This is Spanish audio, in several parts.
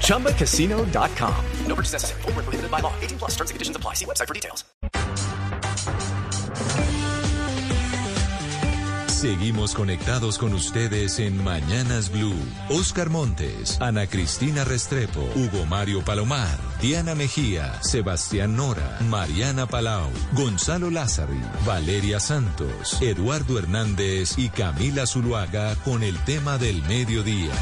ChumbaCasino.com. No purchase necessary. Full prohibited by law. 18 plus terms and conditions apply. See website for details. Seguimos conectados con ustedes en Mañanas Blue. Oscar Montes, Ana Cristina Restrepo, Hugo Mario Palomar, Diana Mejía, Sebastián Nora, Mariana Palau, Gonzalo Lázari, Valeria Santos, Eduardo Hernández y Camila Zuluaga con el tema del mediodía.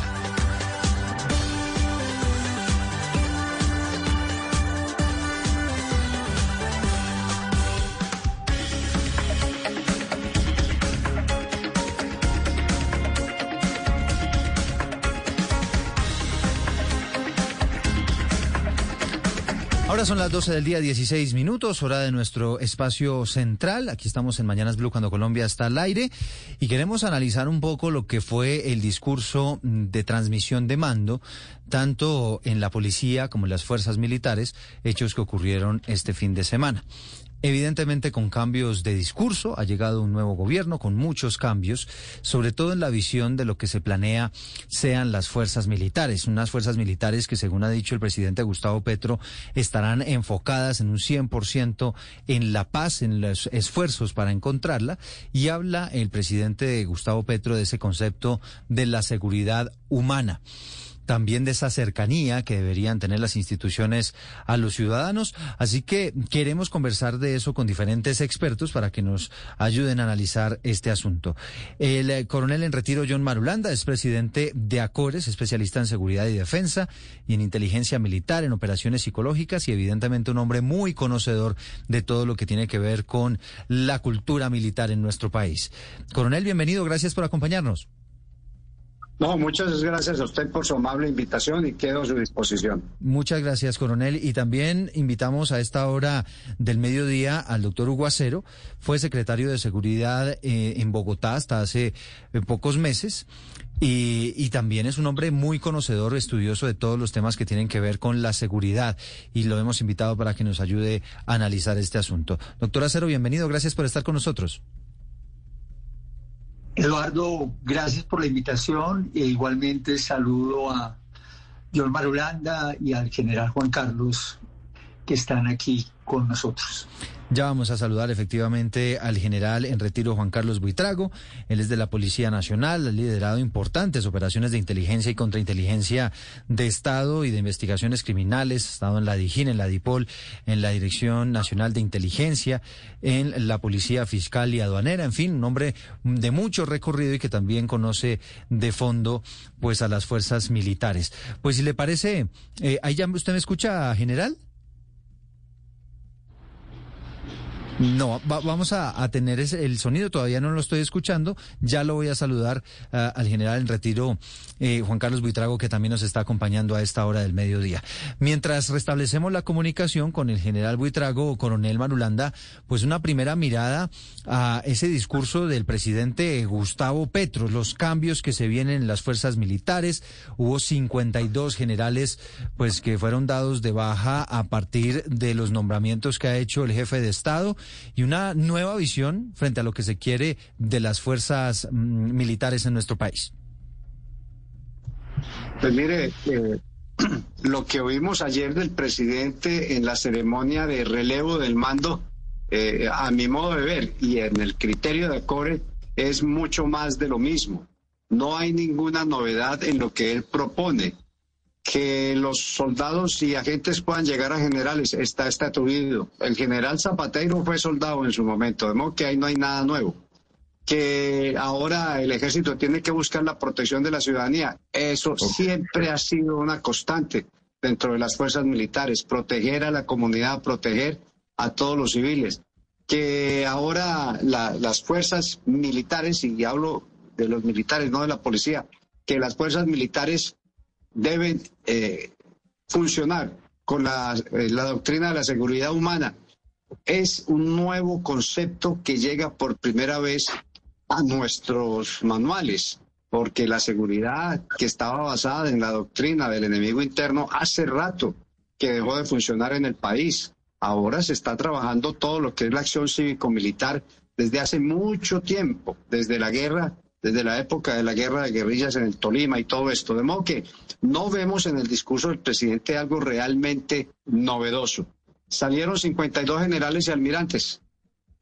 Son las 12 del día, 16 minutos, hora de nuestro espacio central. Aquí estamos en Mañanas Blue cuando Colombia está al aire y queremos analizar un poco lo que fue el discurso de transmisión de mando, tanto en la policía como en las fuerzas militares, hechos que ocurrieron este fin de semana. Evidentemente con cambios de discurso, ha llegado un nuevo gobierno con muchos cambios, sobre todo en la visión de lo que se planea sean las fuerzas militares, unas fuerzas militares que según ha dicho el presidente Gustavo Petro estarán enfocadas en un 100% en la paz, en los esfuerzos para encontrarla. Y habla el presidente Gustavo Petro de ese concepto de la seguridad humana también de esa cercanía que deberían tener las instituciones a los ciudadanos. Así que queremos conversar de eso con diferentes expertos para que nos ayuden a analizar este asunto. El eh, coronel en retiro John Marulanda es presidente de ACORES, especialista en seguridad y defensa y en inteligencia militar, en operaciones psicológicas y evidentemente un hombre muy conocedor de todo lo que tiene que ver con la cultura militar en nuestro país. Coronel, bienvenido, gracias por acompañarnos. No, muchas gracias a usted por su amable invitación y quedo a su disposición. Muchas gracias, coronel. Y también invitamos a esta hora del mediodía al doctor Hugo Acero. Fue secretario de Seguridad eh, en Bogotá hasta hace eh, pocos meses. Y, y, también es un hombre muy conocedor, estudioso de todos los temas que tienen que ver con la seguridad. Y lo hemos invitado para que nos ayude a analizar este asunto. Doctor Acero, bienvenido. Gracias por estar con nosotros. Eduardo, gracias por la invitación e igualmente saludo a John Marulanda y al general Juan Carlos que están aquí con nosotros. Ya vamos a saludar efectivamente al general en retiro Juan Carlos Buitrago. Él es de la Policía Nacional, ha liderado importantes operaciones de inteligencia y contrainteligencia de Estado y de investigaciones criminales. Ha estado en la DIGIN, en la DIPOL, en la Dirección Nacional de Inteligencia, en la Policía Fiscal y Aduanera. En fin, un hombre de mucho recorrido y que también conoce de fondo pues a las fuerzas militares. Pues si le parece, eh, ahí ya usted me escucha, general. No, vamos a, tener el sonido, todavía no lo estoy escuchando. Ya lo voy a saludar uh, al general en retiro, eh, Juan Carlos Buitrago, que también nos está acompañando a esta hora del mediodía. Mientras restablecemos la comunicación con el general Buitrago, coronel Marulanda, pues una primera mirada a ese discurso del presidente Gustavo Petro, los cambios que se vienen en las fuerzas militares. Hubo 52 generales, pues que fueron dados de baja a partir de los nombramientos que ha hecho el jefe de Estado y una nueva visión frente a lo que se quiere de las fuerzas mm, militares en nuestro país. Pues mire, eh, lo que oímos ayer del presidente en la ceremonia de relevo del mando, eh, a mi modo de ver y en el criterio de ACORE, es mucho más de lo mismo. No hay ninguna novedad en lo que él propone que los soldados y agentes puedan llegar a generales está estatuido. El general Zapatero fue soldado en su momento, de modo que ahí no hay nada nuevo. Que ahora el ejército tiene que buscar la protección de la ciudadanía. Eso siempre ha sido una constante dentro de las fuerzas militares, proteger a la comunidad, proteger a todos los civiles. Que ahora las fuerzas militares, y hablo de los militares, no de la policía, que las fuerzas militares deben eh, funcionar con la, eh, la, doctrina de la seguridad humana, es un nuevo concepto que llega por primera vez a nuestros manuales, porque la seguridad que estaba basada en la doctrina del enemigo interno hace rato que dejó de funcionar en el país. Ahora se está trabajando todo lo que es la acción cívico-militar desde hace mucho tiempo, desde la guerra, desde la época de la guerra de guerrillas en el Tolima y todo esto. De modo que no vemos en el discurso del presidente algo realmente novedoso. Salieron 52 generales y almirantes.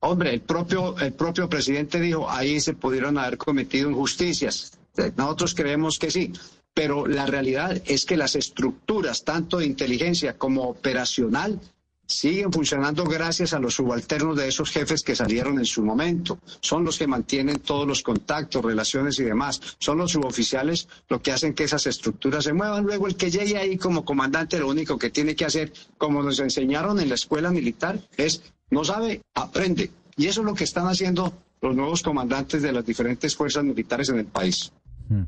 Hombre, el propio, el propio presidente dijo, ahí se pudieron haber cometido injusticias. Nosotros creemos que sí, pero la realidad es que las estructuras, tanto de inteligencia como operacional, siguen funcionando gracias a los subalternos de esos jefes que salieron en su momento. Son los que mantienen todos los contactos, relaciones y demás. Son los suboficiales lo que hacen que esas estructuras se muevan. Luego el que llegue ahí como comandante lo único que tiene que hacer, como nos enseñaron en la escuela militar, es no sabe, aprende. Y eso es lo que están haciendo los nuevos comandantes de las diferentes fuerzas militares en el país. Mm.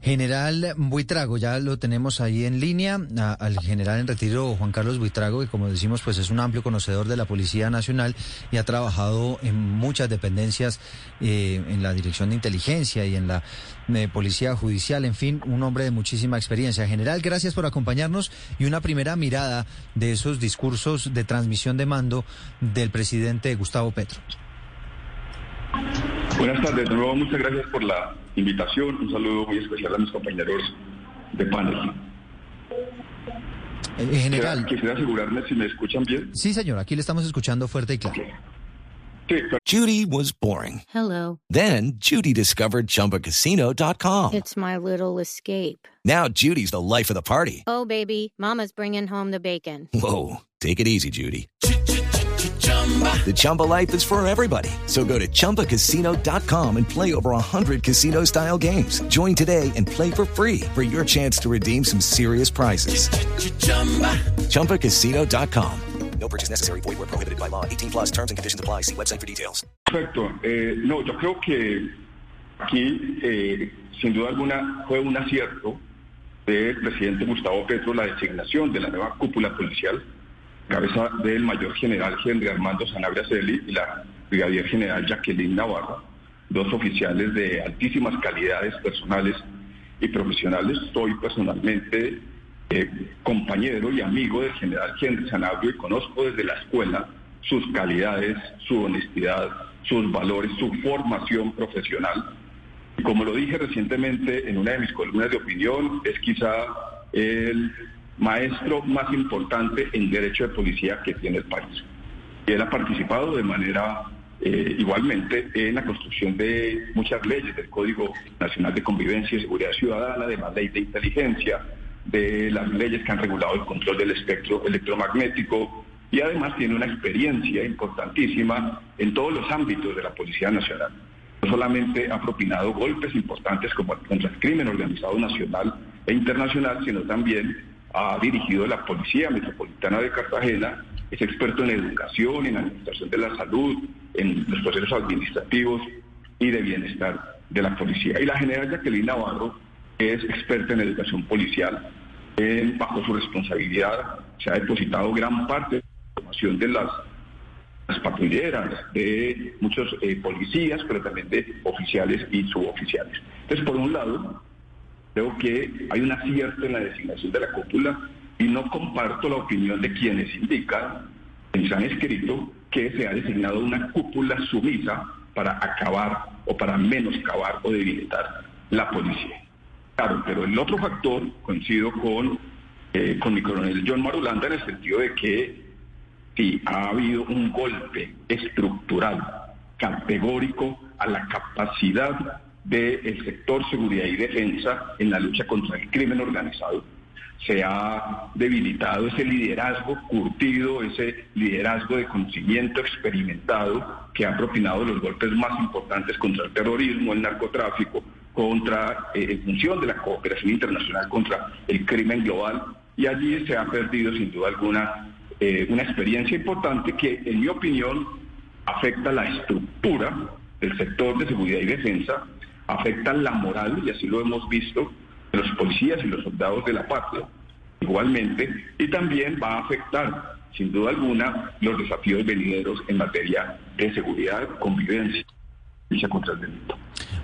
General Buitrago, ya lo tenemos ahí en línea, al general en retiro Juan Carlos Buitrago, que como decimos, pues es un amplio conocedor de la Policía Nacional y ha trabajado en muchas dependencias, eh, en la Dirección de Inteligencia y en la eh, Policía Judicial, en fin, un hombre de muchísima experiencia. General, gracias por acompañarnos y una primera mirada de esos discursos de transmisión de mando del presidente Gustavo Petro. Buenas tardes, de nuevo muchas gracias por la invitación. Un saludo muy especial a mis compañeros de panel. En eh, general. Quisiera, asegurarme si me escuchan bien. Sí, señor, aquí le estamos escuchando fuerte y claro. Judy was boring. Hello. Then Judy discovered chumbacasino.com. It's my little escape. Now Judy's the life of the party. Oh, baby, Mama's bringing home the bacon. Whoa. Take it easy, Judy. The Chumba life is for everybody. So go to ChumbaCasino.com and play over 100 casino style games. Join today and play for free for your chance to redeem some serious prizes. Ch-ch-chumba. ChumbaCasino.com. No purchase necessary. Void where prohibited by law. 18 plus terms and conditions apply. See website for details. Perfecto. Eh, no, yo creo que aquí, eh, sin duda alguna, fue un acierto del presidente Gustavo Petro la designación de la nueva cúpula policial cabeza del mayor general Henry Armando Sanabria Celi y la brigadier general Jacqueline Navarro, dos oficiales de altísimas calidades personales y profesionales. Soy personalmente eh, compañero y amigo del general Henry Sanabria y conozco desde la escuela sus calidades, su honestidad, sus valores, su formación profesional. Y como lo dije recientemente en una de mis columnas de opinión, es quizá el maestro más importante en derecho de policía que tiene el país. Él ha participado de manera eh, igualmente en la construcción de muchas leyes del Código Nacional de Convivencia y Seguridad Ciudadana, de la ley de inteligencia, de las leyes que han regulado el control del espectro electromagnético y además tiene una experiencia importantísima en todos los ámbitos de la Policía Nacional. No solamente ha propinado golpes importantes como contra el crimen organizado nacional e internacional, sino también ha dirigido la Policía Metropolitana de Cartagena, es experto en educación, en administración de la salud, en los procesos administrativos y de bienestar de la policía. Y la general Jacqueline Navarro es experta en educación policial. bajo su responsabilidad se ha depositado gran parte de la formación de las, patrulleras, de muchos eh, policías, pero también de oficiales y suboficiales. Entonces, por un lado, Creo que hay un acierto en la designación de la cúpula y no comparto la opinión de quienes indican, quienes han escrito, que se ha designado una cúpula sumisa para acabar o para menoscabar o debilitar la policía. Claro, pero el otro factor, coincido con, eh, con mi coronel John Marulanda en el sentido de que si ha habido un golpe estructural, categórico a la capacidad del sector seguridad y defensa en la lucha contra el crimen organizado. Se ha debilitado ese liderazgo curtido, ese liderazgo de conocimiento experimentado que ha propinado los golpes más importantes contra el terrorismo, el narcotráfico, contra, eh, en función de la cooperación internacional contra el crimen global. Y allí se ha perdido sin duda alguna eh, una experiencia importante que, en mi opinión, afecta la estructura del sector de seguridad y defensa afectan la moral, y así lo hemos visto, de los policías y los soldados de la patria, igualmente, y también va a afectar sin duda alguna, los desafíos venideros en materia de seguridad, convivencia y contra el delito.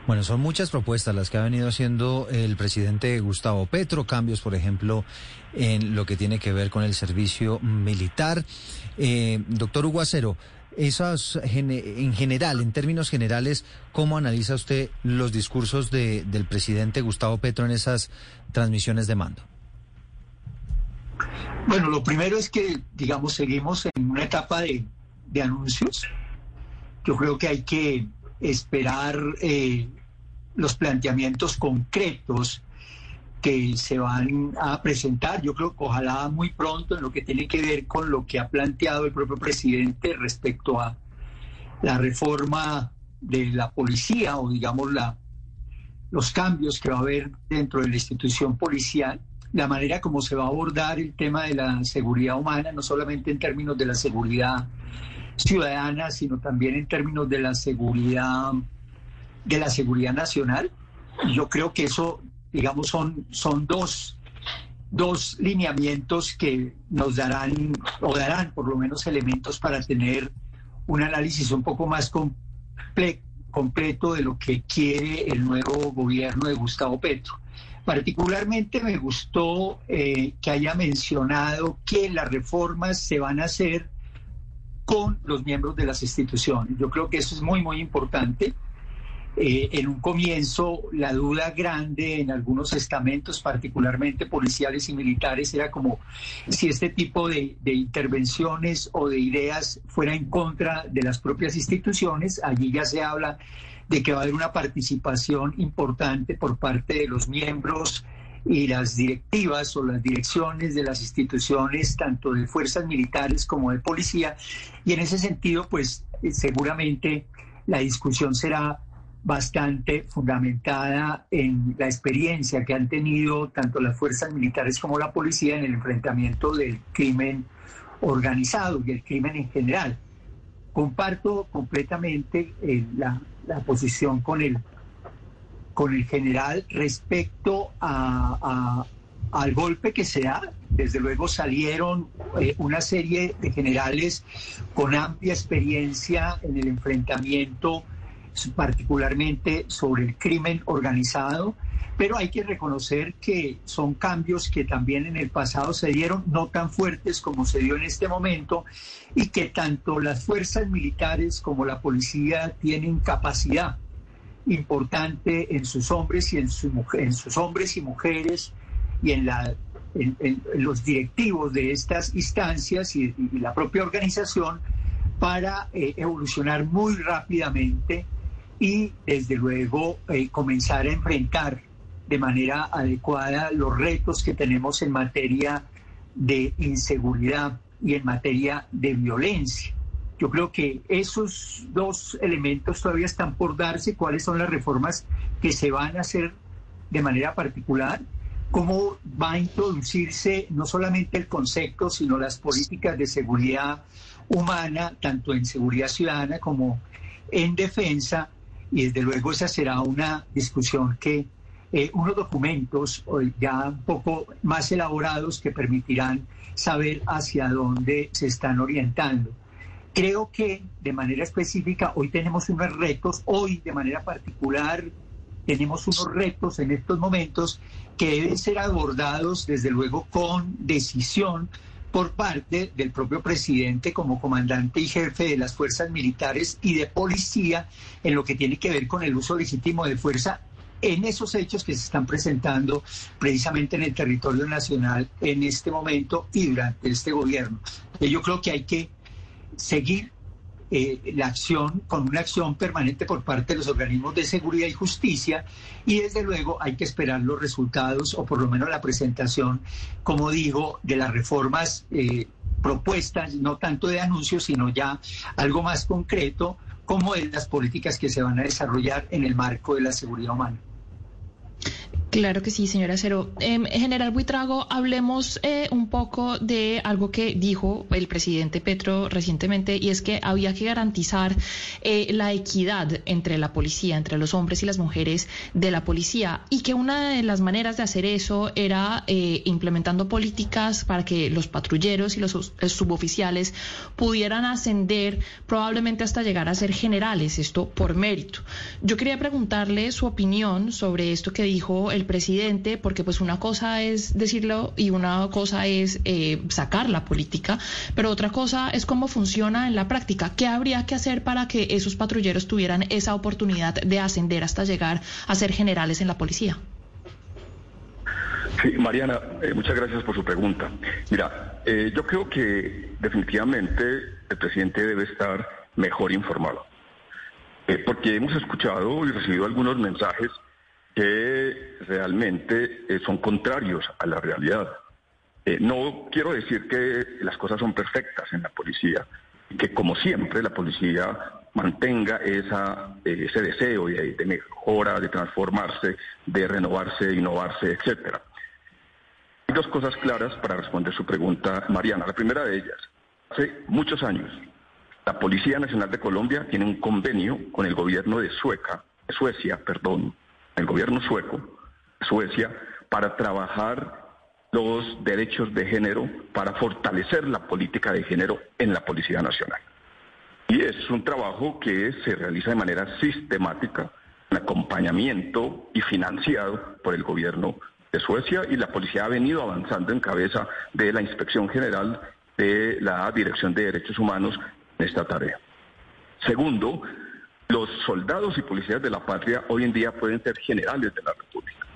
Bueno, son muchas propuestas las que ha venido haciendo el presidente Gustavo Petro, cambios, por ejemplo, en lo que tiene que ver con el servicio militar. Eh, doctor Huguacero, esas, en general, en términos generales, ¿cómo analiza usted los discursos de, del presidente Gustavo Petro en esas transmisiones de mando? Bueno, lo primero es que, digamos, seguimos en una etapa de, anuncios. Yo creo que hay que esperar eh, los planteamientos concretos que se van a presentar, yo creo que ojalá muy pronto en lo que tiene que ver con lo que ha planteado el propio presidente respecto a la reforma de la policía o digamos la, los cambios que va a haber dentro de la institución policial, la manera como se va a abordar el tema de la seguridad humana, no solamente en términos de la seguridad ciudadana, sino también en términos de la seguridad de la seguridad nacional. Yo creo que eso, digamos, son, son dos, dos lineamientos que nos darán, o darán por lo menos elementos para tener un análisis un poco más completo de lo que quiere el nuevo gobierno de Gustavo Petro. Particularmente me gustó eh, que haya mencionado que las reformas se van a hacer con los miembros de las instituciones. Yo creo que eso es muy, muy importante. Eh, en un comienzo, la duda grande en algunos estamentos, particularmente policiales y militares, era como si este tipo de, intervenciones o de ideas fuera en contra de las propias instituciones. Allí ya se habla de que va a haber una participación importante por parte de los miembros y las directivas o las direcciones de las instituciones, tanto de fuerzas militares como de policía. Y en ese sentido, pues seguramente la discusión será bastante fundamentada en la experiencia que han tenido tanto las fuerzas militares como la policía en el enfrentamiento del crimen organizado y el crimen en general. Comparto completamente eh, la, posición con el, con el general respecto a, al golpe que se da. Desde luego salieron eh, una serie de generales con amplia experiencia en el enfrentamiento particularmente sobre el crimen organizado, pero hay que reconocer que son cambios que también en el pasado se dieron, no tan fuertes como se dio en este momento, y que tanto las fuerzas militares como la policía tienen capacidad importante en sus hombres y en, en sus hombres y mujeres y en, la, en, los directivos de estas instancias y, la propia organización para eh, evolucionar muy rápidamente y desde luego eh, comenzar a enfrentar de manera adecuada los retos que tenemos en materia de inseguridad y en materia de violencia. Yo creo que esos dos elementos todavía están por darse, cuáles son las reformas que se van a hacer de manera particular, cómo va a introducirse no solamente el concepto, sino las políticas de seguridad humana, tanto en seguridad ciudadana como en defensa, y desde luego esa será una discusión que eh, unos documentos ya un poco más elaborados que permitirán saber hacia dónde se están orientando. Creo que de manera específica hoy tenemos unos retos, hoy de manera particular tenemos unos retos en estos momentos que deben ser abordados desde luego con decisión por parte del propio presidente como comandante y jefe de las fuerzas militares y de policía en lo que tiene que ver con el uso legítimo de fuerza en esos hechos que se están presentando precisamente en el territorio nacional en este momento y durante este gobierno. Yo creo que hay que seguir eh, la acción, con una acción permanente por parte de los organismos de seguridad y justicia y desde luego hay que esperar los resultados o por lo menos la presentación, como digo, de las reformas eh, propuestas, no tanto de anuncios, sino ya algo más concreto, como de las políticas que se van a desarrollar en el marco de la seguridad humana. Claro que sí, señora Cero. Eh, General Buitrago, hablemos eh, un poco de algo que dijo el presidente Petro recientemente y es que había que garantizar eh, la equidad entre la policía, entre los hombres y las mujeres de la policía y que una de las maneras de hacer eso era eh, implementando políticas para que los patrulleros y los suboficiales pudieran ascender probablemente hasta llegar a ser generales, esto por mérito. Yo quería preguntarle su opinión sobre esto que dijo el presidente, porque pues una cosa es decirlo y una cosa es eh, sacar la política, pero otra cosa es cómo funciona en la práctica. ¿Qué habría que hacer para que esos patrulleros tuvieran esa oportunidad de ascender hasta llegar a ser generales en la policía? Sí, Mariana, eh, muchas gracias por su pregunta. Mira, eh, yo creo que definitivamente el presidente debe estar mejor informado, porque hemos escuchado y recibido algunos mensajes que realmente eh, son contrarios a la realidad. Eh, no quiero decir que las cosas son perfectas en la policía, que como siempre la policía mantenga eh, ese deseo de, de, mejora, de transformarse, de renovarse, innovarse, etcétera. Hay dos cosas claras para responder su pregunta, Mariana. La primera de ellas, hace muchos años, la Policía Nacional de Colombia tiene un convenio con el gobierno de Sueca, Suecia, perdón, el gobierno sueco, Suecia, para trabajar los derechos de género, para fortalecer la política de género en la Policía Nacional. Y es un trabajo que se realiza de manera sistemática, en acompañamiento y financiado por el gobierno de Suecia y la policía ha venido avanzando en cabeza de la Inspección General de la Dirección de Derechos Humanos en esta tarea. Segundo, los soldados y policías de la patria hoy en día pueden ser generales de la República.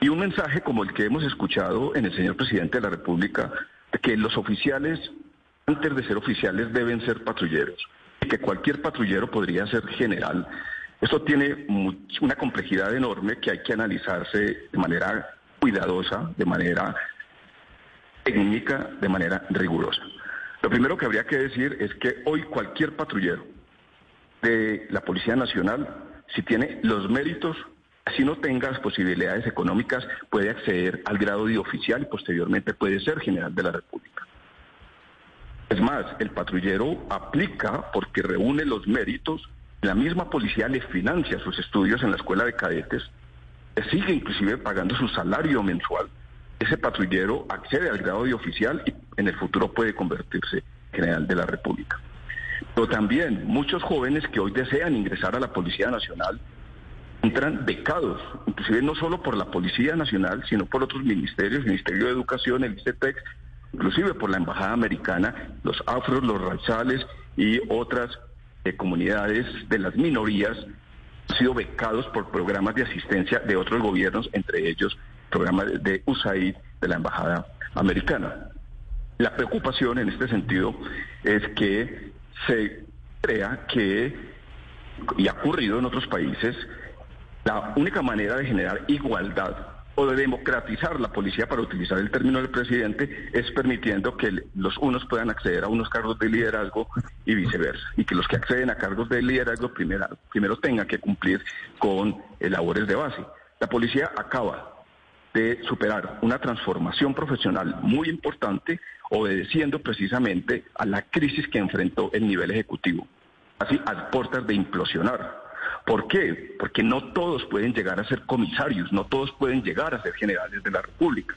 Y un mensaje como el que hemos escuchado en el señor presidente de la República, que los oficiales, antes de ser oficiales, deben ser patrulleros, y que cualquier patrullero podría ser general. Esto tiene una complejidad enorme que hay que analizarse de manera cuidadosa, de manera técnica, de manera rigurosa. Lo primero que habría que decir es que hoy cualquier patrullero, de la Policía Nacional, si tiene los méritos, si no tenga las posibilidades económicas, puede acceder al grado de oficial y posteriormente puede ser general de la República. Es más, el patrullero aplica porque reúne los méritos, la misma policía le financia sus estudios en la escuela de cadetes, sigue inclusive pagando su salario mensual. Ese patrullero accede al grado de oficial y en el futuro puede convertirse general de la República. Pero también muchos jóvenes que hoy desean ingresar a la Policía Nacional entran becados, inclusive no solo por la Policía Nacional, sino por otros ministerios, el Ministerio de Educación, el ICETEX, inclusive por la Embajada Americana, los afros, los raizales y otras eh, comunidades de las minorías han sido becados por programas de asistencia de otros gobiernos, entre ellos programas de USAID de la Embajada Americana. La preocupación en este sentido es que se crea que, y ha ocurrido en otros países, la única manera de generar igualdad o de democratizar la policía, para utilizar el término del presidente, es permitiendo que los unos puedan acceder a unos cargos de liderazgo y viceversa, y que los que acceden a cargos de liderazgo primero, primero tengan que cumplir con eh, labores de base. La policía acaba de superar una transformación profesional muy importante, obedeciendo precisamente a la crisis que enfrentó el nivel ejecutivo, así a puertas de implosionar. ¿Por qué? Porque no todos pueden llegar a ser comisarios, no todos pueden llegar a ser generales de la República.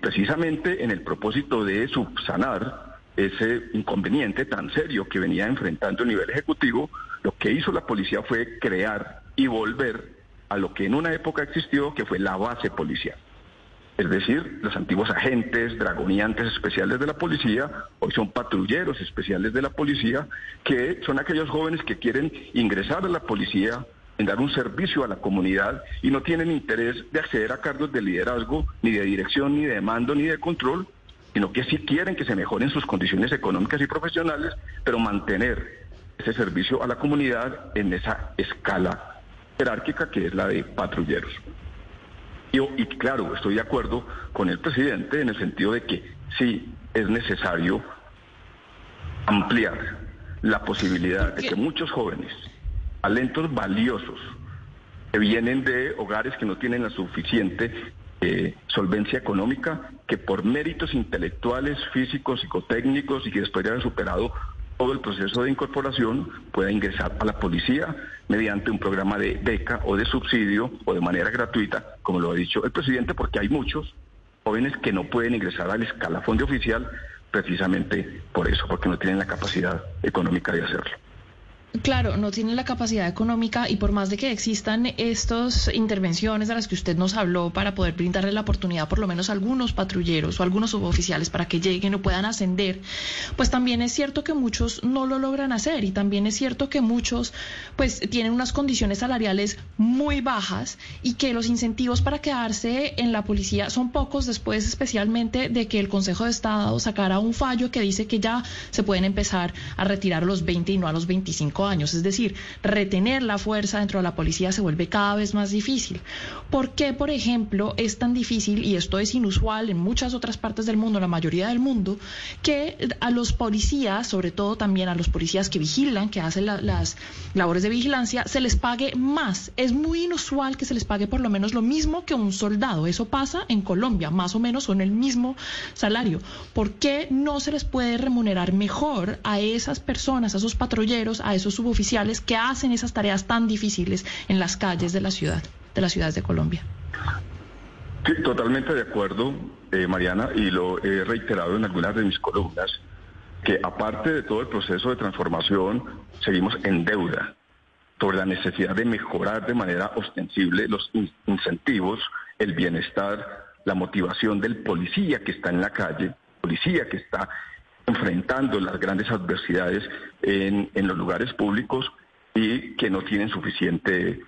Precisamente en el propósito de subsanar ese inconveniente tan serio que venía enfrentando el nivel ejecutivo, lo que hizo la policía fue crear y volver a lo que en una época existió, que fue la base policial. Es decir, los antiguos agentes, dragoniantes especiales de la policía, hoy son patrulleros especiales de la policía, que son aquellos jóvenes que quieren ingresar a la policía, en dar un servicio a la comunidad y no tienen interés de acceder a cargos de liderazgo, ni de dirección, ni de mando, ni de control, sino que sí quieren que se mejoren sus condiciones económicas y profesionales, pero mantener ese servicio a la comunidad en esa escala jerárquica que es la de patrulleros. Y, y, claro, estoy de acuerdo con el presidente en el sentido de que sí es necesario ampliar la posibilidad de que muchos jóvenes, talentos valiosos, que vienen de hogares que no tienen la suficiente eh, solvencia económica, que por méritos intelectuales, físicos, psicotécnicos y que después de haber superado todo el proceso de incorporación pueda ingresar a la policía mediante un programa de beca o de subsidio o de manera gratuita, como lo ha dicho el presidente, porque hay muchos jóvenes que no pueden ingresar al escalafón de oficial precisamente por eso, porque no tienen la capacidad económica de hacerlo. Claro, no tienen la capacidad económica y por más de que existan estas intervenciones de las que usted nos habló para poder brindarle la oportunidad por lo menos a algunos patrulleros o algunos suboficiales para que lleguen o puedan ascender, pues también es cierto que muchos no lo logran hacer y también es cierto que muchos pues tienen unas condiciones salariales muy bajas y que los incentivos para quedarse en la policía son pocos después especialmente de que el Consejo de Estado sacara un fallo que dice que ya se pueden empezar a retirar los 20 y no a los 25 años. Es decir, retener la fuerza dentro de la policía se vuelve cada vez más difícil. ¿Por qué, por ejemplo, es tan difícil, y esto es inusual en muchas otras partes del mundo, la mayoría del mundo, que a los policías, sobre todo también a los policías que vigilan, que hacen las labores de vigilancia, se les pague más? Es muy inusual que se les pague por lo menos lo mismo que un soldado. Eso pasa en Colombia, más o menos son el mismo salario. ¿Por qué no se les puede remunerar mejor a esas personas, a esos patrulleros, a esos suboficiales que hacen esas tareas tan difíciles en las calles de la ciudad, de las ciudades de Colombia. Sí, totalmente de acuerdo, eh, Mariana, y lo he reiterado en algunas de mis columnas, que aparte de todo el proceso de transformación, seguimos en deuda sobre la necesidad de mejorar de manera ostensible los incentivos, el bienestar, la motivación del policía que está en la calle, policía que está enfrentando las grandes adversidades en, los lugares públicos y que no tienen suficiente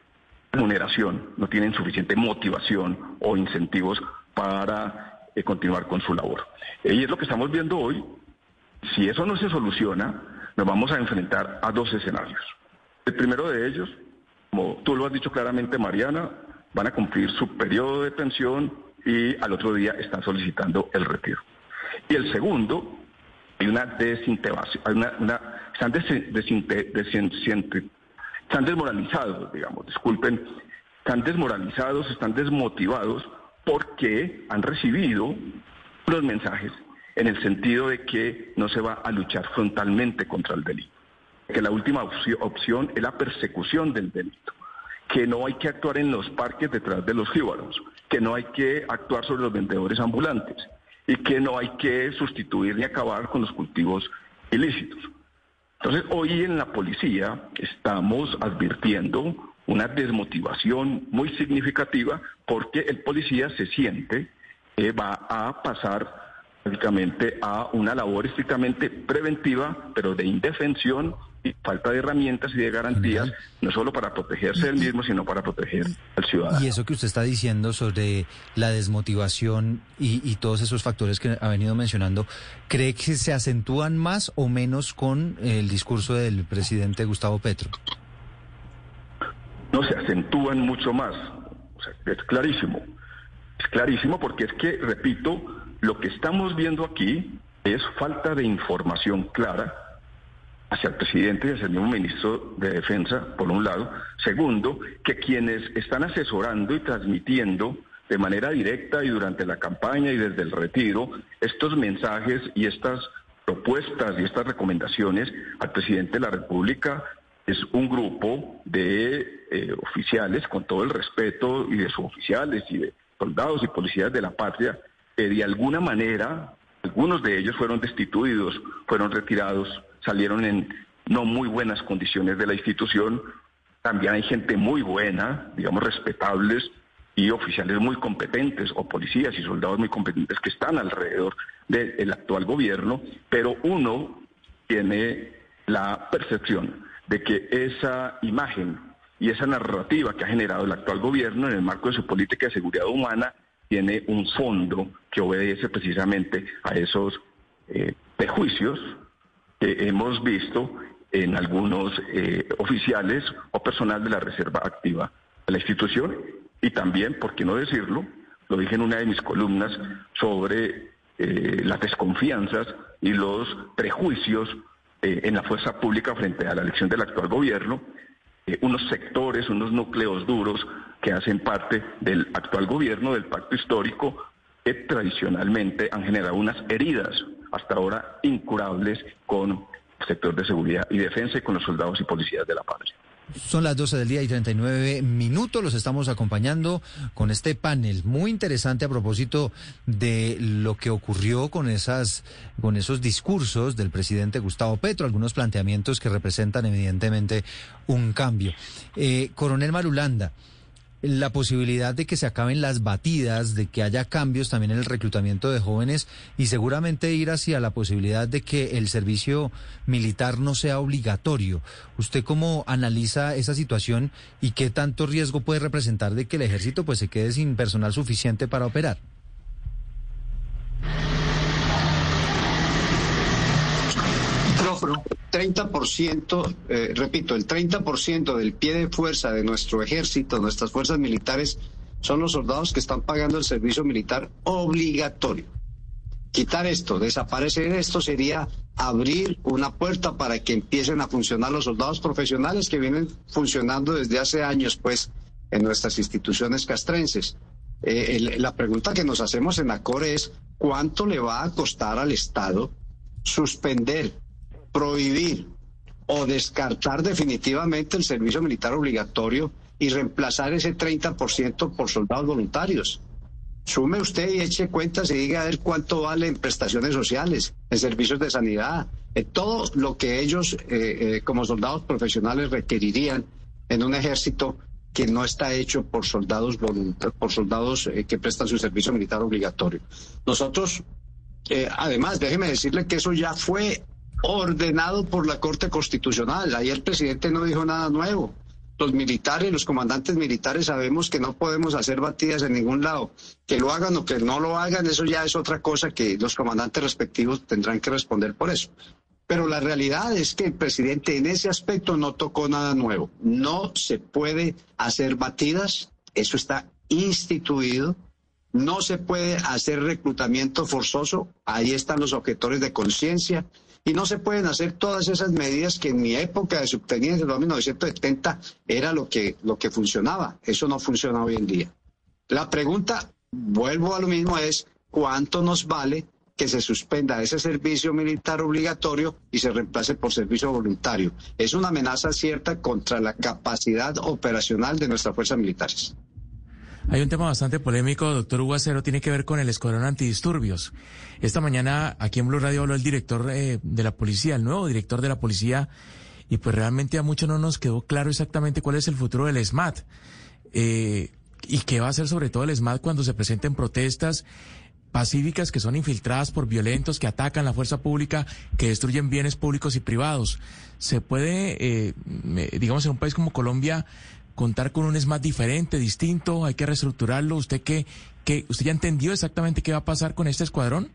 remuneración, no tienen suficiente motivación o incentivos para eh, continuar con su labor. Eh, y es lo que estamos viendo hoy. Si eso no se soluciona, nos vamos a enfrentar a dos escenarios. El primero de ellos, como tú lo has dicho claramente, Mariana, van a cumplir su periodo de pensión y al otro día están solicitando el retiro. Y el segundo hay una desintegración, hay una, están, están desmoralizados, digamos, disculpen, están desmoralizados, están desmotivados porque han recibido los mensajes en el sentido de que no se va a luchar frontalmente contra el delito, que la última opción es la persecución del delito, que no hay que actuar en los parques detrás de los jíbaros, que no hay que actuar sobre los vendedores ambulantes, y que no hay que sustituir ni acabar con los cultivos ilícitos. Entonces, hoy en la policía estamos advirtiendo una desmotivación muy significativa porque el policía se siente que va a pasar básicamente a una labor estrictamente preventiva, pero de indefensión falta de herramientas y de garantías, no solo para protegerse él mismo, sino para proteger al ciudadano. Y eso que usted está diciendo sobre la desmotivación y, y, todos esos factores que ha venido mencionando, ¿cree que se acentúan más o menos con el discurso del presidente Gustavo Petro? No, se acentúan mucho más. O sea, es clarísimo. Es clarísimo porque es que, repito, lo que estamos viendo aquí es falta de información clara hacia el presidente y hacia el mismo ministro de Defensa, por un lado. Segundo, que quienes están asesorando y transmitiendo de manera directa y durante la campaña y desde el retiro estos mensajes y estas propuestas y estas recomendaciones al presidente de la República es un grupo de eh, oficiales, con todo el respeto, y de suboficiales y de soldados y policías de la patria, que de alguna manera, algunos de ellos fueron destituidos, fueron retirados salieron en no muy buenas condiciones de la institución. También hay gente muy buena, digamos, respetables y oficiales muy competentes, o policías y soldados muy competentes que están alrededor del actual gobierno, pero uno tiene la percepción de que esa imagen y esa narrativa que ha generado el actual gobierno en el marco de su política de seguridad humana tiene un fondo que obedece precisamente a esos eh, prejuicios que hemos visto en algunos eh, oficiales o personal de la Reserva Activa de la institución. Y también, por qué no decirlo, lo dije en una de mis columnas sobre eh, las desconfianzas y los prejuicios eh, en la fuerza pública frente a la elección del actual gobierno, unos sectores, unos núcleos duros que hacen parte del actual gobierno, del pacto histórico, que tradicionalmente han generado unas heridas hasta ahora incurables con el sector de seguridad y defensa y con los soldados y policías de la patria. Son las 12 del día y 39 minutos. Los estamos acompañando con este panel muy interesante a propósito de lo que ocurrió con esas, con esos discursos del presidente Gustavo Petro, algunos planteamientos que representan evidentemente un cambio. Eh, Coronel Marulanda la posibilidad de que se acaben las batidas, de que haya cambios también en el reclutamiento de jóvenes y seguramente ir hacia la posibilidad de que el servicio militar no sea obligatorio. ¿Usted cómo analiza esa situación y qué tanto riesgo puede representar de que el ejército pues se quede sin personal suficiente para operar? 30%, eh, repito, el 30% del pie de fuerza de nuestro ejército, nuestras fuerzas militares, son los soldados que están pagando el servicio militar obligatorio. Quitar esto, desaparecer esto sería abrir una puerta para que empiecen a funcionar los soldados profesionales que vienen funcionando desde hace años, pues, en nuestras instituciones castrenses. Eh, la pregunta que nos hacemos en ACORE es, ¿cuánto le va a costar al Estado suspender prohibir o descartar definitivamente el servicio militar obligatorio y reemplazar ese 30% por soldados voluntarios. Sume usted y eche cuentas y diga a ver cuánto vale en prestaciones sociales, en servicios de sanidad, en todo lo que ellos eh, eh, como soldados profesionales requerirían en un ejército que no está hecho por soldados por soldados eh, que prestan su servicio militar obligatorio. Nosotros, además, déjeme decirle que eso ya fue ordenado por la Corte Constitucional. Ayer el presidente no dijo nada nuevo. Los militares, los comandantes militares sabemos que no podemos hacer batidas en ningún lado. Que lo hagan o que no lo hagan, eso ya es otra cosa que los comandantes respectivos tendrán que responder por eso. Pero la realidad es que el presidente en ese aspecto no tocó nada nuevo. No se puede hacer batidas, eso está instituido. No se puede hacer reclutamiento forzoso, ahí están los objetores de conciencia y no se pueden hacer todas esas medidas que en mi época de subteniente de 1970 era lo que, lo que funcionaba. Eso no funciona hoy en día. La pregunta, vuelvo a lo mismo, es cuánto nos vale que se suspenda ese servicio militar obligatorio y se reemplace por servicio voluntario. Es una amenaza cierta contra la capacidad operacional de nuestras fuerzas militares. Hay un tema bastante polémico, doctor Hugo tiene que ver con el escuadrón antidisturbios. Esta mañana aquí en Blue Radio habló el director eh, de la policía, el nuevo director de la policía, y pues realmente a muchos no nos quedó claro exactamente cuál es el futuro del SMAT. Eh, y qué va a hacer sobre todo el SMAT cuando se presenten protestas pacíficas que son infiltradas por violentos que atacan la fuerza pública, que destruyen bienes públicos y privados. Se puede, eh, digamos, en un país como Colombia, contar con un SMAT diferente, distinto, hay que reestructurarlo. ¿Usted qué, qué, usted ya entendió exactamente qué va a pasar con este escuadrón?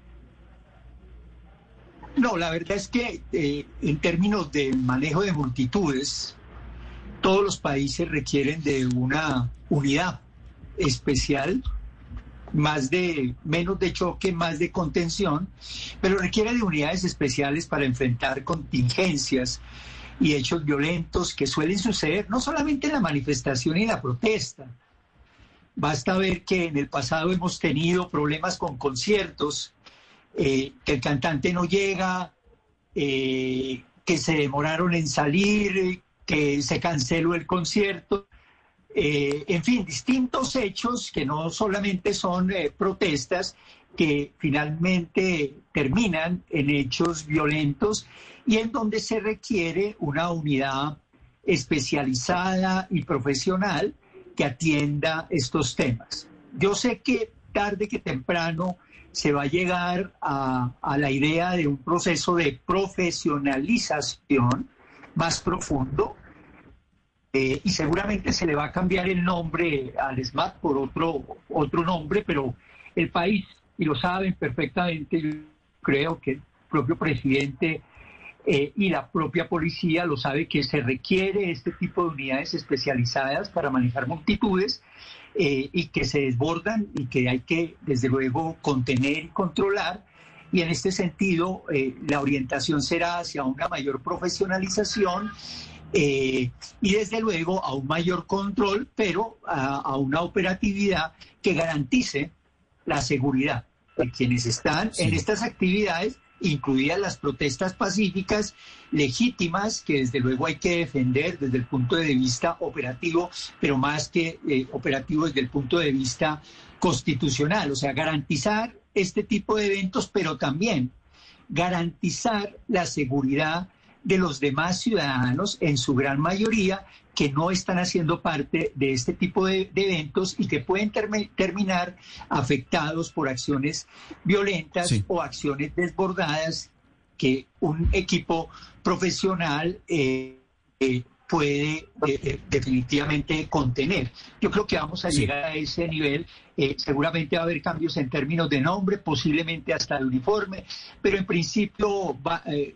No, la verdad es que eh, en términos de manejo de multitudes, todos los países requieren de una unidad especial, más de menos de choque, más de contención, pero requiere de unidades especiales para enfrentar contingencias y hechos violentos que suelen suceder no solamente en la manifestación y la protesta. Basta ver que en el pasado hemos tenido problemas con conciertos, eh, que el cantante no llega, eh, que se demoraron en salir, que se canceló el concierto. Eh, en fin, distintos hechos que no solamente son protestas, que finalmente terminan en hechos violentos y en donde se requiere una unidad especializada y profesional que atienda estos temas. Yo sé que tarde que temprano se va a llegar a, la idea de un proceso de profesionalización más profundo eh, y seguramente se le va a cambiar el nombre al SMAT por otro, otro nombre, pero el país, y lo saben perfectamente, yo creo que el propio presidente eh, y la propia policía lo sabe que se requiere este tipo de unidades especializadas para manejar multitudes eh, y que se desbordan y que hay que, desde luego, contener y controlar. Y en este sentido, eh, la orientación será hacia una mayor profesionalización eh, y desde luego a un mayor control, pero a, una operatividad que garantice la seguridad de quienes están en estas actividades, incluidas las protestas pacíficas legítimas que desde luego hay que defender desde el punto de vista operativo, pero más que eh, operativo desde el punto de vista constitucional, o sea, garantizar este tipo de eventos, pero también garantizar la seguridad de los demás ciudadanos, en su gran mayoría, que no están haciendo parte de este tipo de, eventos y que pueden terminar afectados por acciones violentas o acciones desbordadas que un equipo profesional eh, eh, puede eh, eh, definitivamente contener. Yo creo que vamos a llegar a ese nivel. Eh, seguramente va a haber cambios en términos de nombre, posiblemente hasta de uniforme, pero en principio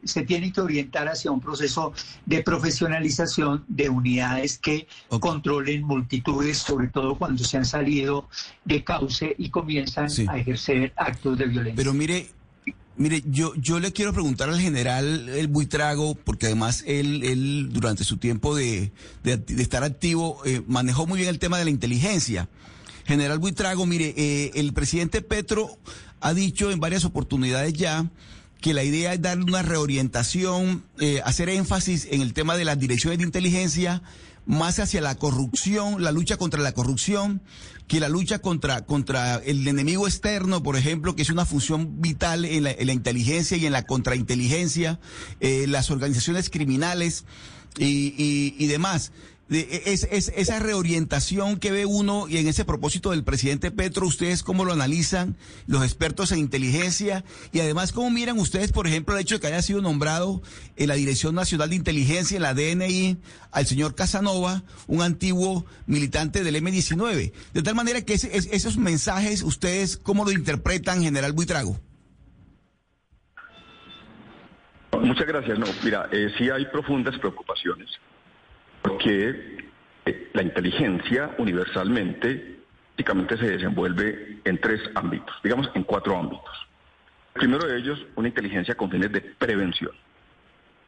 se tiene que orientar hacia un proceso de profesionalización de unidades que controlen multitudes, sobre todo cuando se han salido de cauce y comienzan a ejercer actos de violencia. Pero mire, Mire, yo, yo le quiero preguntar al general el Buitrago, porque además él, él durante su tiempo de, estar activo eh, manejó muy bien el tema de la inteligencia. General Buitrago, mire, eh, el presidente Petro ha dicho en varias oportunidades ya que la idea es darle una reorientación, eh, hacer énfasis en el tema de las direcciones de inteligencia, más hacia la corrupción, la lucha contra la corrupción, que la lucha contra, contra el enemigo externo, por ejemplo, que es una función vital en la, inteligencia y en la contrainteligencia, eh, las organizaciones criminales y, y, y demás. E, es, es, esa reorientación que ve uno y en ese propósito del presidente Petro, ustedes cómo lo analizan, los expertos en inteligencia y además cómo miran ustedes, por ejemplo, el hecho de que haya sido nombrado en la Dirección Nacional de Inteligencia, en la DNI, al señor Casanova, un antiguo militante del M-19. De tal manera que esos mensajes, ustedes cómo lo interpretan, general Buitrago. Muchas gracias. No, mira, eh, sí hay profundas preocupaciones porque eh, la inteligencia universalmente prácticamente se desenvuelve en tres ámbitos, digamos en cuatro ámbitos. El primero de ellos, una inteligencia con fines de prevención.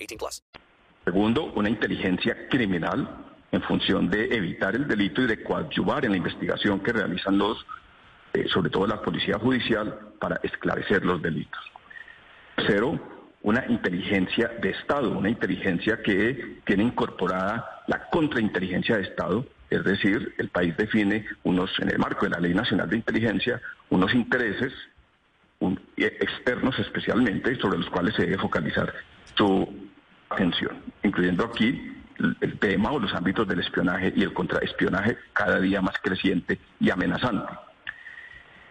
18 plus. Segundo, una inteligencia criminal en función de evitar el delito y de coadyuvar en la investigación que realizan los, eh, sobre todo la policía judicial, para esclarecer los delitos. Tercero, una inteligencia de Estado, una inteligencia que tiene incorporada la contrainteligencia de Estado es decir, el país define unos, en el marco de la Ley Nacional de Inteligencia, unos intereses externos especialmente sobre los cuales se debe focalizar su atención, incluyendo aquí el, tema o los ámbitos del espionaje y el contraespionaje cada día más creciente y amenazante.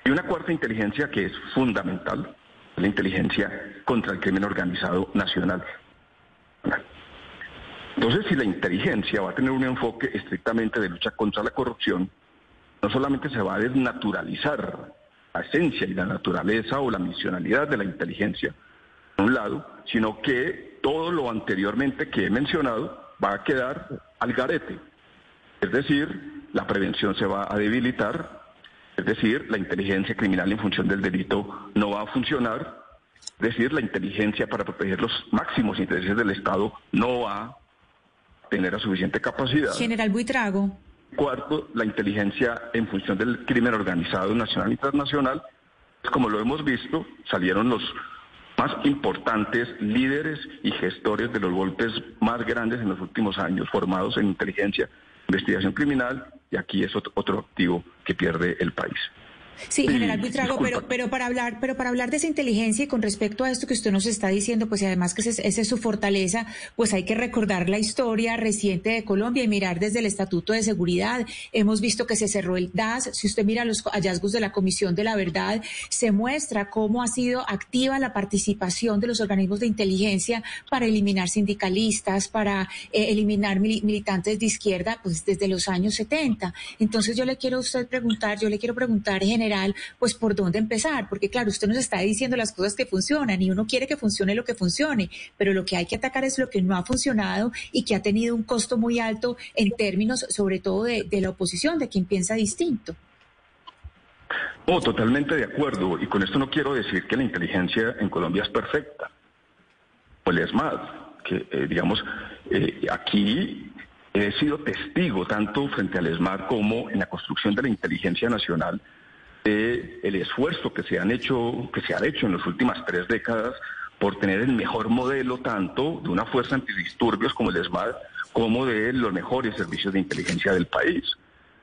Y una cuarta inteligencia que es fundamental, la inteligencia contra el crimen organizado nacional. Entonces, si la inteligencia va a tener un enfoque estrictamente de lucha contra la corrupción, no solamente se va a desnaturalizar la esencia y la naturaleza o la misionalidad de la inteligencia, por un lado, sino que todo lo anteriormente que he mencionado va a quedar al garete. Es decir, la prevención se va a debilitar, es decir, la inteligencia criminal en función del delito no va a funcionar, es decir, la inteligencia para proteger los máximos intereses del Estado no va tener la suficiente capacidad. General Buitrago. Cuarto, la inteligencia en función del crimen organizado nacional e internacional. Como lo hemos visto, salieron los más importantes líderes y gestores de los golpes más grandes en los últimos años, formados en inteligencia, investigación criminal, y aquí es otro activo que pierde el país. Sí, general Buitrago, pero, pero para hablar, pero para hablar de esa inteligencia y con respecto a esto que usted nos está diciendo, pues y además que esa es su fortaleza, pues hay que recordar la historia reciente de Colombia y mirar desde el Estatuto de Seguridad. Hemos visto que se cerró el DAS. Si usted mira los hallazgos de la Comisión de la Verdad, se muestra cómo ha sido activa la participación de los organismos de inteligencia para eliminar sindicalistas, para eh, eliminar militantes de izquierda, pues desde los años 70. Entonces yo le quiero a usted preguntar, yo le quiero preguntar en general pues por dónde empezar, porque claro, usted nos está diciendo las cosas que funcionan y uno quiere que funcione lo que funcione, pero lo que hay que atacar es lo que no ha funcionado y que ha tenido un costo muy alto en términos sobre todo de, la oposición, de quien piensa distinto. Oh, totalmente de acuerdo. Y con esto no quiero decir que la inteligencia en Colombia es perfecta. Pues es más, que eh, digamos, eh, aquí he sido testigo tanto frente al ESMAD como en la construcción de la inteligencia nacional el esfuerzo que se han hecho, que se ha hecho en las últimas tres décadas por tener el mejor modelo tanto de una fuerza antidisturbios como el ESMAD, como de los mejores servicios de inteligencia del país.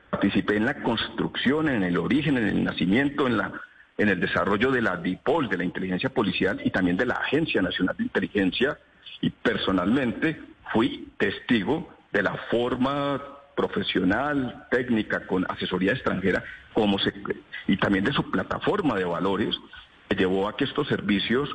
Participé en la construcción, en el origen, en el nacimiento, en la en el desarrollo de la DIPOL, de la inteligencia policial y también de la Agencia Nacional de Inteligencia y personalmente fui testigo de la forma profesional, técnica, con asesoría extranjera, como se, y también de su plataforma de valores, que llevó a que estos servicios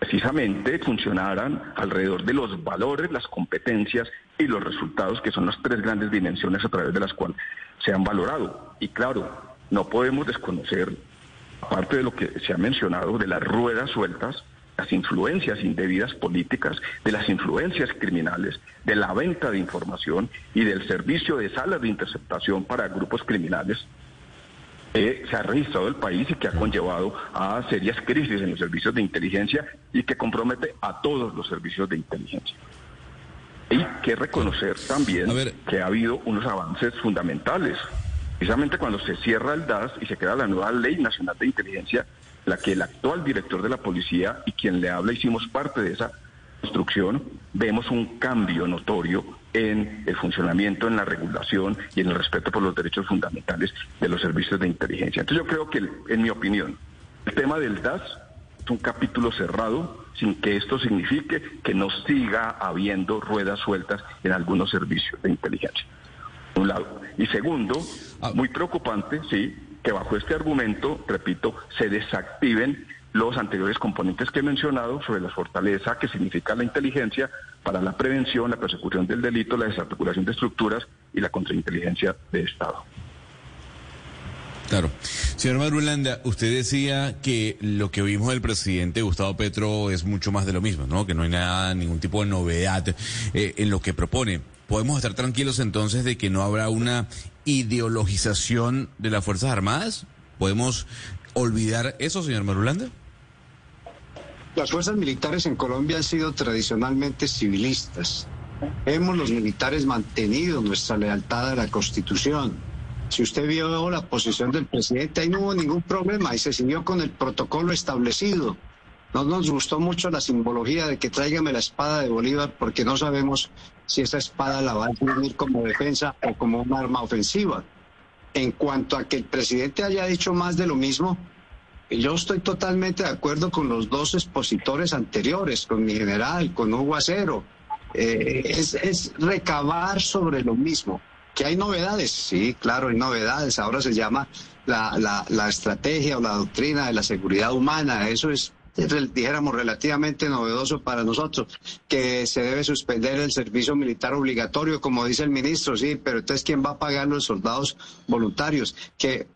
precisamente funcionaran alrededor de los valores, las competencias y los resultados, que son las tres grandes dimensiones a través de las cuales se han valorado. Y claro, no podemos desconocer, aparte de lo que se ha mencionado, de las ruedas sueltas, las influencias indebidas políticas, de las influencias criminales, de la venta de información y del servicio de salas de interceptación para grupos criminales se ha registrado el país y que ha conllevado a serias crisis en los servicios de inteligencia y que compromete a todos los servicios de inteligencia. Hay que reconocer también que ha habido unos avances fundamentales. Precisamente cuando se cierra el DAS y se crea la nueva Ley Nacional de Inteligencia, la que el actual director de la policía y quien le habla hicimos parte de esa construcción, vemos un cambio notorio en el funcionamiento, en la regulación y en el respeto por los derechos fundamentales de los servicios de inteligencia. Entonces yo creo que, en mi opinión, el tema del DAS es un capítulo cerrado sin que esto signifique que no siga habiendo ruedas sueltas en algunos servicios de inteligencia. Un lado. Y segundo, ah. muy preocupante, sí, que bajo este argumento, repito, se desactiven los anteriores componentes que he mencionado sobre la fortaleza que significa la inteligencia para la prevención, la persecución del delito, la desarticulación de estructuras y la contrainteligencia de Estado. Claro. Señor Marulanda, usted decía que lo que vimos del presidente Gustavo Petro es mucho más de lo mismo, ¿no? Que no hay nada, ningún tipo de novedad eh, en lo que propone. ¿Podemos estar tranquilos entonces de que no habrá una ideologización de las Fuerzas Armadas? ¿Podemos olvidar eso, señor Marulanda? Las fuerzas militares en Colombia han sido tradicionalmente civilistas. Hemos los militares mantenido nuestra lealtad a la Constitución. Si usted vio la posición del presidente, ahí no hubo ningún problema y se siguió con el protocolo establecido. No nos gustó mucho la simbología de que tráigame la espada de Bolívar porque no sabemos si esa espada la va a imprimir como defensa o como un arma ofensiva. En cuanto a que el presidente haya dicho más de lo mismo, yo estoy totalmente de acuerdo con los dos expositores anteriores, con mi general, con Hugo Acero. Eh, es, recabar sobre lo mismo. ¿Que hay novedades? Sí, claro, hay novedades. Ahora se llama la, la estrategia o la doctrina de la seguridad humana. Eso es dijéramos, relativamente novedoso para nosotros, que se debe suspender el servicio militar obligatorio, como dice el ministro, sí, pero entonces, ¿quién va a pagar los soldados voluntarios? Que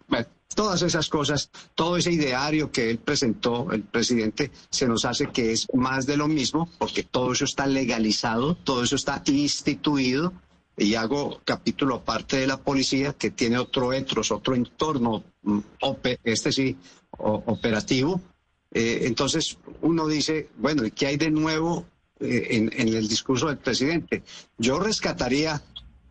todas esas cosas, todo ese ideario que él presentó, el presidente, se nos hace que es más de lo mismo, porque todo eso está legalizado, todo eso está instituido, y hago capítulo aparte de la policía, que tiene otro etros, otro entorno, mm, este sí, operativo, eh, entonces uno dice, bueno, ¿y qué hay de nuevo eh, en, el discurso del presidente? Yo rescataría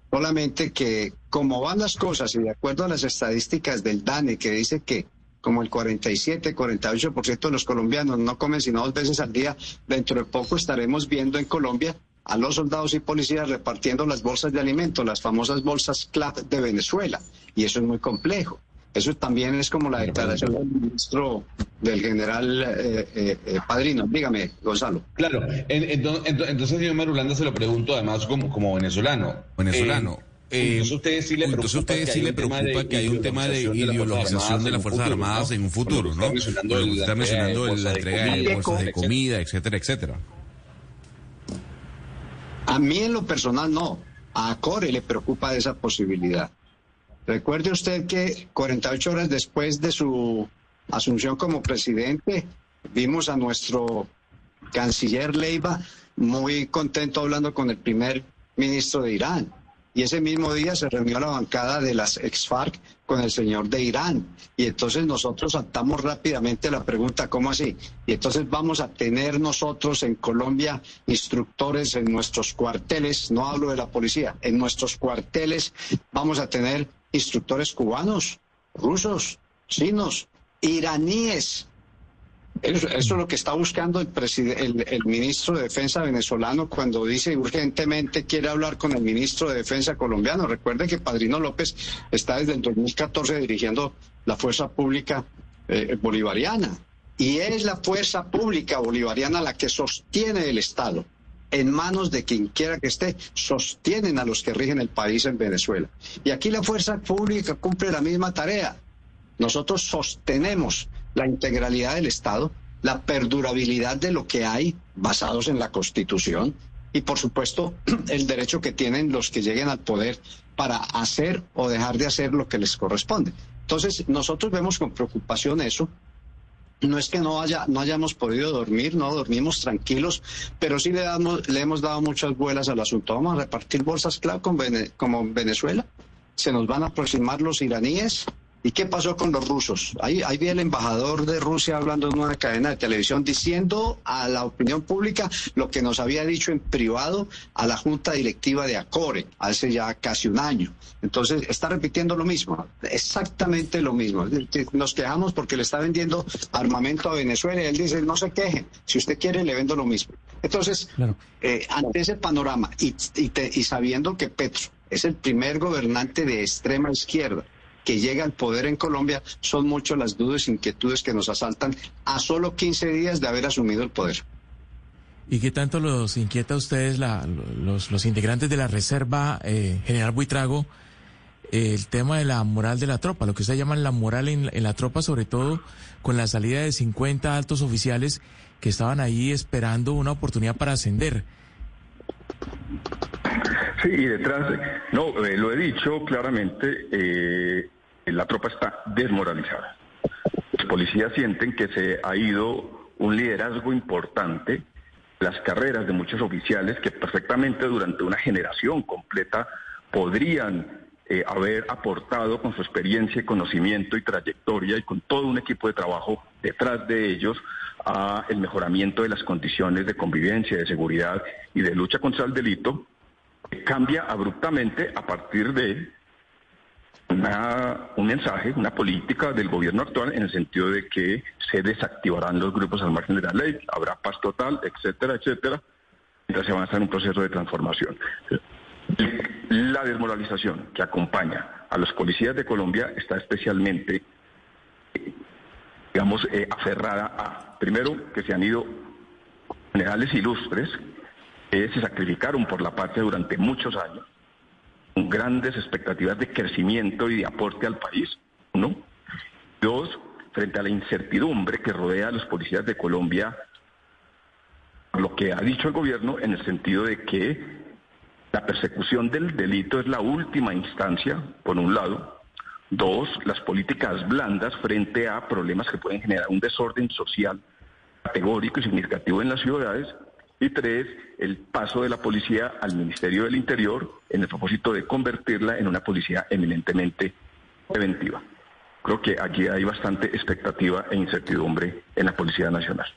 solamente que como van las cosas y de acuerdo a las estadísticas del DANE que dice que como el 47, 48% de los colombianos no comen sino dos veces al día, dentro de poco estaremos viendo en Colombia a los soldados y policías repartiendo las bolsas de alimentos, las famosas bolsas CLAP de Venezuela. Y eso es muy complejo. Eso también es como la declaración del ministro del general eh, eh, eh, Padrino. Dígame, Gonzalo. Claro, entonces, señor Marulanda, se lo pregunto además como, como venezolano. Venezolano. entonces a ustedes sí le entonces ustedes sí le preocupa que hay un tema de ideologización de las Fuerzas Armadas en un futuro, ¿no? Está mencionando la entrega de bolsas de comida, etcétera, etcétera. A mí en lo personal no. A Core le preocupa esa posibilidad. Recuerde usted que 48 horas después de su asunción como presidente, vimos a nuestro canciller Leiva muy contento hablando con el primer ministro de Irán y ese mismo día se reunió la bancada de las ex-FARC con el señor de Irán. Y entonces nosotros saltamos rápidamente la pregunta, ¿cómo así? Y entonces vamos a tener nosotros en Colombia instructores en nuestros cuarteles, no hablo de la policía, en nuestros cuarteles vamos a tener instructores cubanos, rusos, chinos, iraníes, eso, es lo que está buscando el, ministro de Defensa venezolano cuando dice urgentemente quiere hablar con el ministro de Defensa colombiano. Recuerden que Padrino López está desde el 2014 dirigiendo la fuerza pública eh, bolivariana. Y es la fuerza pública bolivariana la que sostiene el Estado. En manos de quien quiera que esté, sostienen a los que rigen el país en Venezuela. Y aquí la fuerza pública cumple la misma tarea. Nosotros sostenemos la integralidad del Estado, la perdurabilidad de lo que hay basados en la Constitución y, por supuesto, el derecho que tienen los que lleguen al poder para hacer o dejar de hacer lo que les corresponde. Entonces, nosotros vemos con preocupación eso. No es que no, haya, no hayamos podido dormir, no dormimos tranquilos, pero sí le, damos, le hemos dado muchas vuelas al asunto. Vamos a repartir bolsas clave con como Venezuela. Se nos van a aproximar los iraníes, ¿Y qué pasó con los rusos? Ahí, ahí vi el embajador de Rusia hablando en una cadena de televisión diciendo a la opinión pública lo que nos había dicho en privado a la junta directiva de Acore hace ya casi un año. Entonces está repitiendo lo mismo, exactamente lo mismo. Nos quejamos porque le está vendiendo armamento a Venezuela y él dice no se quejen, si usted quiere le vendo lo mismo. Entonces, eh, ante ese panorama y, y sabiendo que Petro es el primer gobernante de extrema izquierda, que llega al poder en Colombia, son muchas las dudas e inquietudes que nos asaltan a solo 15 días de haber asumido el poder. ¿Y qué tanto los inquieta a ustedes, los, integrantes de la Reserva eh, General Buitrago, el tema de la moral de la tropa, lo que ustedes llaman la moral en, en la tropa, sobre todo con la salida de 50 altos oficiales que estaban ahí esperando una oportunidad para ascender? Sí, y detrás, no, eh, lo he dicho claramente, eh, la tropa está desmoralizada. Los policías sienten que se ha ido un liderazgo importante, las carreras de muchos oficiales que perfectamente durante una generación completa podrían eh, haber aportado con su experiencia y conocimiento y trayectoria y con todo un equipo de trabajo detrás de ellos a el mejoramiento de las condiciones de convivencia, de seguridad y de lucha contra el delito cambia abruptamente a partir de un mensaje, una política del gobierno actual en el sentido de que se desactivarán los grupos al margen de la ley, habrá paz total, etcétera, etcétera, mientras se avanza en un proceso de transformación. La desmoralización que acompaña a los policías de Colombia está especialmente, digamos, eh, aferrada a, primero, que se han ido generales ilustres se sacrificaron por la patria durante muchos años, con grandes expectativas de crecimiento y de aporte al país, ¿no? Dos, frente a la incertidumbre que rodea a los policías de Colombia, lo que ha dicho el gobierno en el sentido de que la persecución del delito es la última instancia, por un lado. Dos, las políticas blandas frente a problemas que pueden generar un desorden social categórico y significativo en las ciudades. Y tres, el paso de la policía al Ministerio del Interior en el propósito de convertirla en una policía eminentemente preventiva. Creo que aquí hay bastante expectativa e incertidumbre en la Policía Nacional.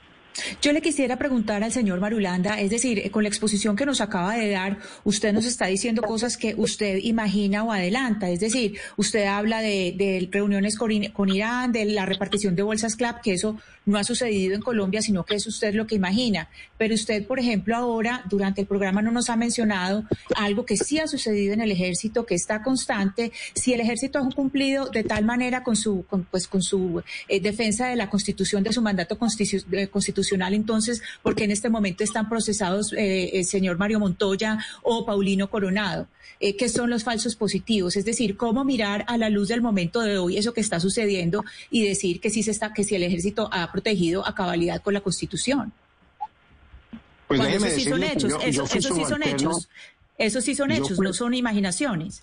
Yo le quisiera preguntar al señor Marulanda, es decir, con la exposición que nos acaba de dar, usted nos está diciendo cosas que usted imagina o adelanta, es decir, usted habla de, reuniones con, Irán, de la repartición de bolsas CLAP, que eso no ha sucedido en Colombia, sino que es usted lo que imagina. Pero usted, por ejemplo, ahora, durante el programa no nos ha mencionado algo que sí ha sucedido en el ejército, que está constante. Si el ejército ha cumplido de tal manera con su, pues, con su eh, defensa de la constitución, de su mandato constitucional, entonces, porque en este momento están procesados eh, el señor Mario Montoya o Paulino Coronado? Eh, ¿Qué son los falsos positivos? Es decir, cómo mirar a la luz del momento de hoy eso que está sucediendo y decir que sí se está, que si el ejército ha protegido a cabalidad con la Constitución. Pues eso sí son hechos, eso, sí son hechos, eso sí son hechos, no son imaginaciones.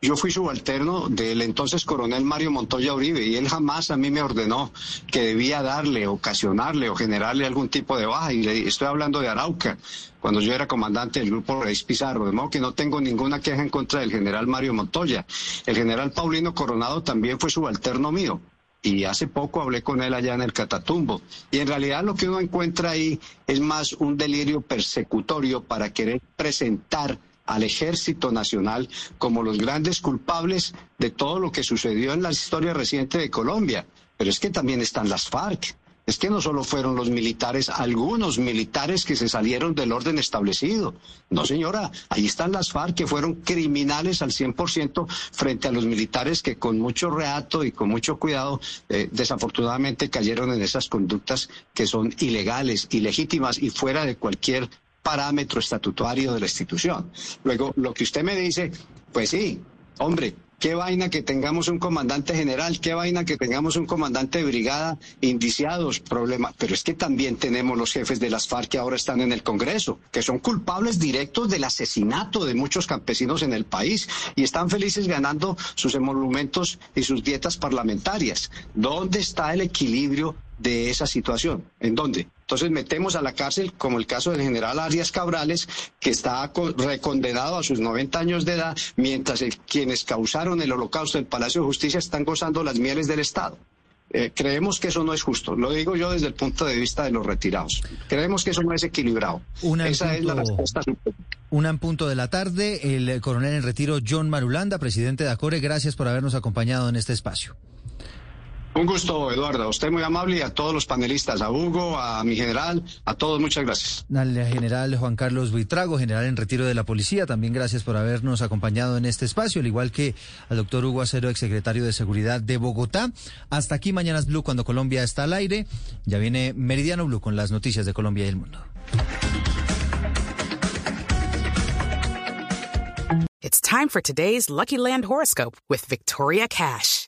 Yo fui subalterno del entonces coronel Mario Montoya Uribe y él jamás a mí me ordenó que debía darle, ocasionarle o generarle algún tipo de baja. Y le, estoy hablando de Arauca, cuando yo era comandante del grupo Reis Pizarro, de modo que no tengo ninguna queja en contra del general Mario Montoya. El general Paulino Coronado también fue subalterno mío y hace poco hablé con él allá en el Catatumbo. Y en realidad lo que uno encuentra ahí es más un delirio persecutorio para querer presentar al Ejército Nacional como los grandes culpables de todo lo que sucedió en la historia reciente de Colombia. Pero es que también están las FARC. Es que no solo fueron los militares, algunos militares que se salieron del orden establecido. No, señora, ahí están las FARC que fueron criminales al 100% frente a los militares que con mucho reato y con mucho cuidado eh, desafortunadamente cayeron en esas conductas que son ilegales, ilegítimas y fuera de cualquier parámetro estatutario de la institución. Luego, lo que usted me dice, pues sí, hombre, Qué vaina que tengamos un comandante general, qué vaina que tengamos un comandante de brigada indiciados, problema. Pero es que también tenemos los jefes de las FARC que ahora están en el Congreso, que son culpables directos del asesinato de muchos campesinos en el país y están felices ganando sus emolumentos y sus dietas parlamentarias. ¿Dónde está el equilibrio de esa situación. ¿En dónde? Entonces metemos a la cárcel, como el caso del general Arias Cabrales, que está recondenado a sus 90 años de edad, mientras quienes causaron el holocausto del Palacio de Justicia están gozando las mieles del Estado. Eh, creemos que eso no es justo. Lo digo yo desde el punto de vista de los retirados. Creemos que eso no es equilibrado. Esa es la respuesta. Una en punto de la tarde, el coronel en retiro John Marulanda, presidente de ACORE, gracias por habernos acompañado en este espacio. Un gusto, Eduardo. A usted muy amable y a todos los panelistas, a Hugo, a mi general, a todos, muchas gracias. Al general Juan Carlos Buitrago, general en retiro de la policía, también gracias por habernos acompañado en este espacio, al igual que al doctor Hugo Acero, exsecretario de Seguridad de Bogotá. Hasta aquí Mañanas Blue cuando Colombia está al aire. Ya viene Meridiano Blue con las noticias de Colombia y el mundo. It's time for today's Lucky Land horoscope with Victoria Cash.